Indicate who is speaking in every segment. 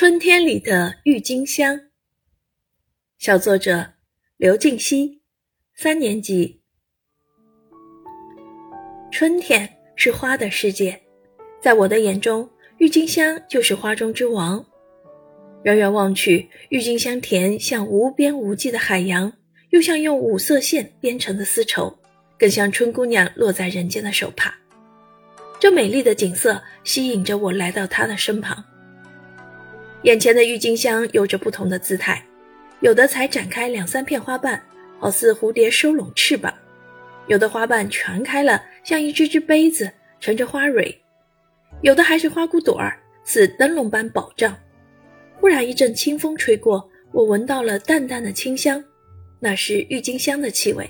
Speaker 1: 春天里的郁金香，小作者刘静熙，三年级。春天是花的世界，在我的眼中，郁金香就是花中之王。远远望去，郁金香田像无边无际的海洋，又像用五色线编成的丝绸，更像春姑娘落在人间的手帕。这美丽的景色吸引着我来到她的身旁。眼前的郁金香有着不同的姿态，有的才展开两三片花瓣，好似蝴蝶收拢翅膀；有的花瓣全开了，像一只只杯子盛着花蕊；有的还是花骨朵儿，似灯笼般饱胀。忽然一阵清风吹过，我闻到了淡淡的清香，那是郁金香的气味。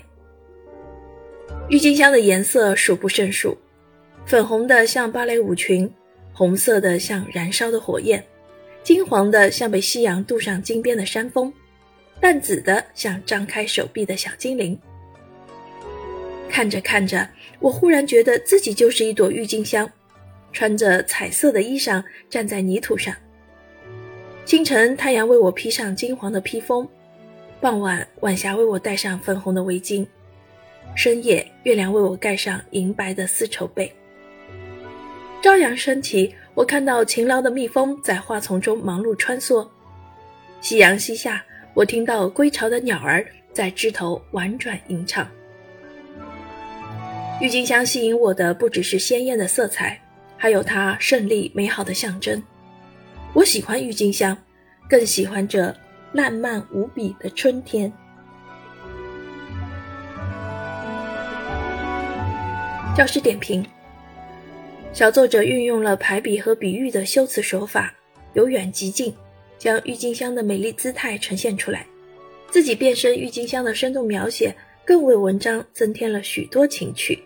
Speaker 1: 郁金香的颜色数不胜数，粉红的像芭蕾舞裙，红色的像燃烧的火焰。金黄的像被夕阳镀上金边的山峰，淡紫的像张开手臂的小精灵。看着看着，我忽然觉得自己就是一朵郁金香，穿着彩色的衣裳站在泥土上。清晨，太阳为我披上金黄的披风；傍晚，晚霞为我戴上粉红的围巾；深夜，月亮为我盖上银白的丝绸被。朝阳升起。我看到勤劳的蜜蜂在花丛中忙碌穿梭，夕阳西下，我听到归巢的鸟儿在枝头婉转吟唱。郁金香吸引我的不只是鲜艳的色彩，还有它胜利美好的象征。我喜欢郁金香，更喜欢这烂漫无比的春天。教师点评。小作者运用了排比和比喻的修辞手法，由远及近，将郁金香的美丽姿态呈现出来。自己变身郁金香的生动描写，更为文章增添了许多情趣。